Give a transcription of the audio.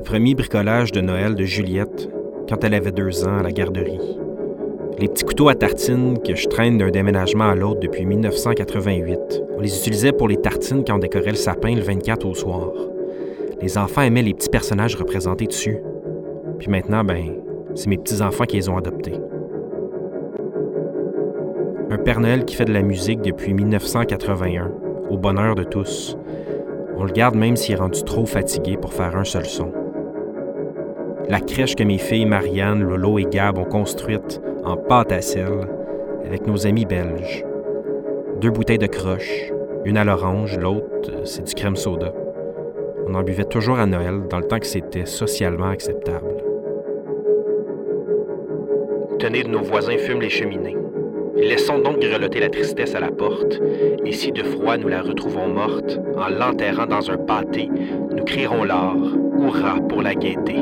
Premier bricolage de Noël de Juliette quand elle avait deux ans à la garderie. Les petits couteaux à tartines que je traîne d'un déménagement à l'autre depuis 1988. On les utilisait pour les tartines quand on décorait le sapin le 24 au soir. Les enfants aimaient les petits personnages représentés dessus. Puis maintenant, ben, c'est mes petits-enfants qui les ont adoptés. Un Père Noël qui fait de la musique depuis 1981, au bonheur de tous. On le garde même s'il est rendu trop fatigué pour faire un seul son. La crèche que mes filles Marianne, Lolo et Gab ont construite en pâte à sel avec nos amis belges. Deux bouteilles de croche, une à l'orange, l'autre, c'est du crème soda. On en buvait toujours à Noël dans le temps que c'était socialement acceptable. Tenez de nos voisins fument les cheminées. Laissons donc grelotter la tristesse à la porte, et si de froid nous la retrouvons morte, en l'enterrant dans un pâté, nous crierons l'or, hurrah pour la gaieté.